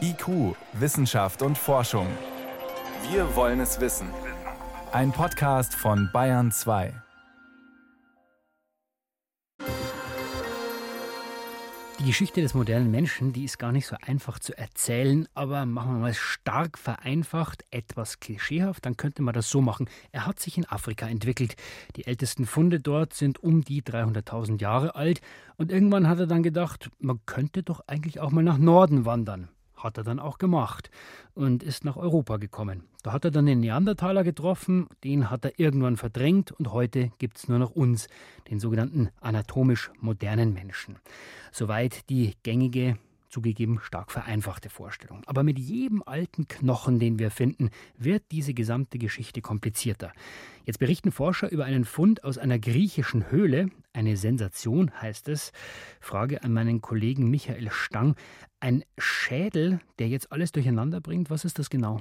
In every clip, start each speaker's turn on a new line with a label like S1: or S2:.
S1: IQ, Wissenschaft und Forschung. Wir wollen es wissen. Ein Podcast von Bayern 2.
S2: Die Geschichte des modernen Menschen, die ist gar nicht so einfach zu erzählen, aber machen wir mal stark vereinfacht, etwas klischeehaft, dann könnte man das so machen. Er hat sich in Afrika entwickelt. Die ältesten Funde dort sind um die 300.000 Jahre alt und irgendwann hat er dann gedacht, man könnte doch eigentlich auch mal nach Norden wandern. Hat er dann auch gemacht und ist nach Europa gekommen. Da hat er dann den Neandertaler getroffen, den hat er irgendwann verdrängt und heute gibt es nur noch uns, den sogenannten anatomisch modernen Menschen. Soweit die gängige zugegeben stark vereinfachte Vorstellung. Aber mit jedem alten Knochen, den wir finden, wird diese gesamte Geschichte komplizierter. Jetzt berichten Forscher über einen Fund aus einer griechischen Höhle. Eine Sensation heißt es. Frage an meinen Kollegen Michael Stang. Ein Schädel, der jetzt alles durcheinander bringt, was ist das genau?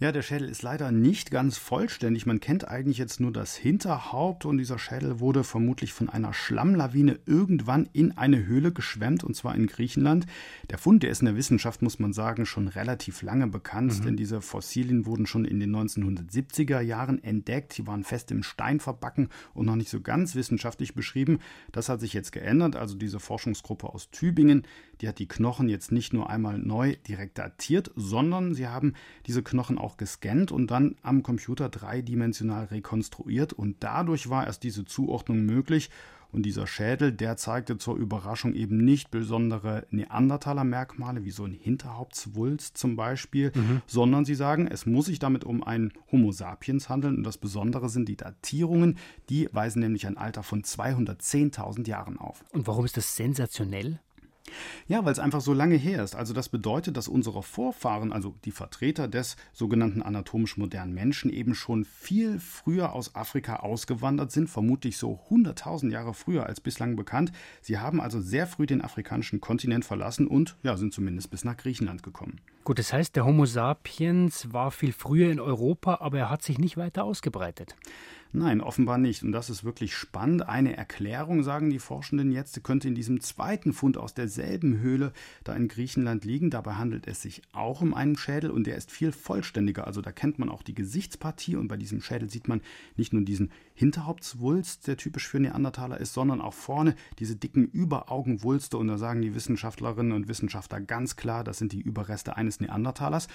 S3: Ja, der Schädel ist leider nicht ganz vollständig. Man kennt eigentlich jetzt nur das Hinterhaupt und dieser Schädel wurde vermutlich von einer Schlammlawine irgendwann in eine Höhle geschwemmt und zwar in Griechenland. Der Fund, der ist in der Wissenschaft, muss man sagen, schon relativ lange bekannt, mhm. denn diese Fossilien wurden schon in den 1970er Jahren entdeckt. Die waren fest im Stein verbacken und noch nicht so ganz wissenschaftlich beschrieben. Das hat sich jetzt geändert. Also diese Forschungsgruppe aus Tübingen, die hat die Knochen jetzt nicht nur einmal neu direkt datiert, sondern sie haben diese Knochen auch gescannt und dann am Computer dreidimensional rekonstruiert und dadurch war erst diese Zuordnung möglich. Und dieser Schädel, der zeigte zur Überraschung eben nicht besondere Neandertaler-Merkmale, wie so ein Hinterhauptswulst zum Beispiel, mhm. sondern sie sagen, es muss sich damit um einen Homo sapiens handeln. Und das Besondere sind die Datierungen, die weisen nämlich ein Alter von 210.000 Jahren auf.
S2: Und warum ist das sensationell?
S3: Ja, weil es einfach so lange her ist. Also das bedeutet, dass unsere Vorfahren, also die Vertreter des sogenannten anatomisch modernen Menschen, eben schon viel früher aus Afrika ausgewandert sind, vermutlich so 100.000 Jahre früher als bislang bekannt. Sie haben also sehr früh den afrikanischen Kontinent verlassen und ja, sind zumindest bis nach Griechenland gekommen.
S2: Gut, das heißt, der Homo sapiens war viel früher in Europa, aber er hat sich nicht weiter ausgebreitet.
S3: Nein, offenbar nicht. Und das ist wirklich spannend. Eine Erklärung, sagen die Forschenden jetzt, könnte in diesem zweiten Fund aus derselben Höhle da in Griechenland liegen. Dabei handelt es sich auch um einen Schädel und der ist viel vollständiger. Also da kennt man auch die Gesichtspartie und bei diesem Schädel sieht man nicht nur diesen Hinterhauptswulst, der typisch für Neandertaler ist, sondern auch vorne diese dicken Überaugenwulste. Und da sagen die Wissenschaftlerinnen und Wissenschaftler ganz klar, das sind die Überreste eines Neandertalers.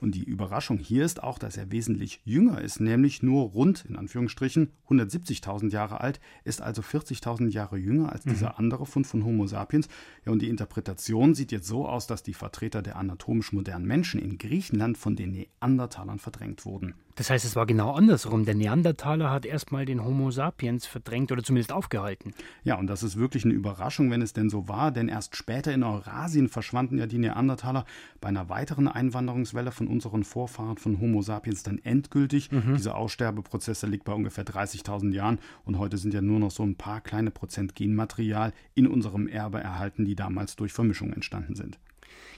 S3: Und die Überraschung hier ist auch, dass er wesentlich jünger ist, nämlich nur rund, in Anführungsstrichen, 170.000 Jahre alt, ist also 40.000 Jahre jünger als mhm. dieser andere Fund von Homo sapiens. Ja, und die Interpretation sieht jetzt so aus, dass die Vertreter der anatomisch modernen Menschen in Griechenland von den Neandertalern verdrängt wurden.
S2: Das heißt, es war genau andersrum. Der Neandertaler hat erstmal den Homo sapiens verdrängt oder zumindest aufgehalten.
S3: Ja, und das ist wirklich eine Überraschung, wenn es denn so war, denn erst später in Eurasien verschwanden ja die Neandertaler bei einer weiteren Einwanderungswelle von unseren Vorfahren von Homo sapiens dann endgültig. Mhm. Dieser Aussterbeprozess liegt bei ungefähr 30.000 Jahren und heute sind ja nur noch so ein paar kleine Prozent Genmaterial in unserem Erbe erhalten, die damals durch Vermischung entstanden sind.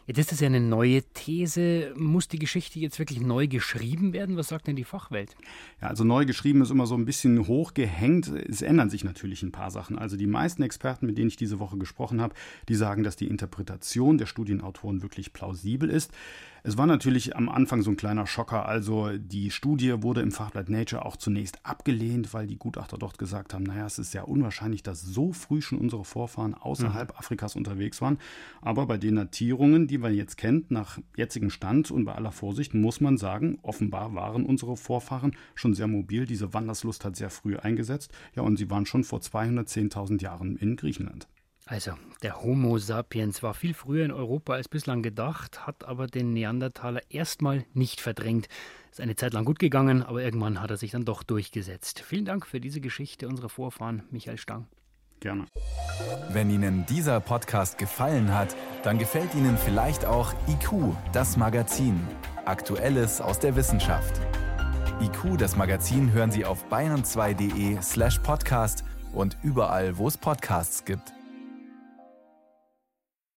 S2: Jetzt ist das ja eine neue These. Muss die Geschichte jetzt wirklich neu geschrieben werden? Was sagt denn die Fachwelt?
S3: Ja, also neu geschrieben ist immer so ein bisschen hochgehängt. Es ändern sich natürlich ein paar Sachen. Also die meisten Experten, mit denen ich diese Woche gesprochen habe, die sagen, dass die Interpretation der Studienautoren wirklich plausibel ist. Es war natürlich am Anfang so ein kleiner Schocker. Also die Studie wurde im Fachblatt Nature auch zunächst abgelehnt, weil die Gutachter dort gesagt haben, naja, es ist sehr unwahrscheinlich, dass so früh schon unsere Vorfahren außerhalb mhm. Afrikas unterwegs waren. Aber bei den Datierungen, die man jetzt kennt, nach jetzigem Stand und bei aller Vorsicht, muss man sagen, offenbar waren unsere Vorfahren schon sehr mobil. Diese Wanderslust hat sehr früh eingesetzt. Ja, und sie waren schon vor 210.000 Jahren in Griechenland.
S2: Also, der Homo sapiens war viel früher in Europa als bislang gedacht, hat aber den Neandertaler erstmal nicht verdrängt. Ist eine Zeit lang gut gegangen, aber irgendwann hat er sich dann doch durchgesetzt. Vielen Dank für diese Geschichte unserer Vorfahren, Michael Stang.
S3: Gerne.
S1: Wenn Ihnen dieser Podcast gefallen hat, dann gefällt Ihnen vielleicht auch IQ, das Magazin. Aktuelles aus der Wissenschaft. IQ, das Magazin, hören Sie auf bayern2.de slash podcast und überall, wo es Podcasts gibt.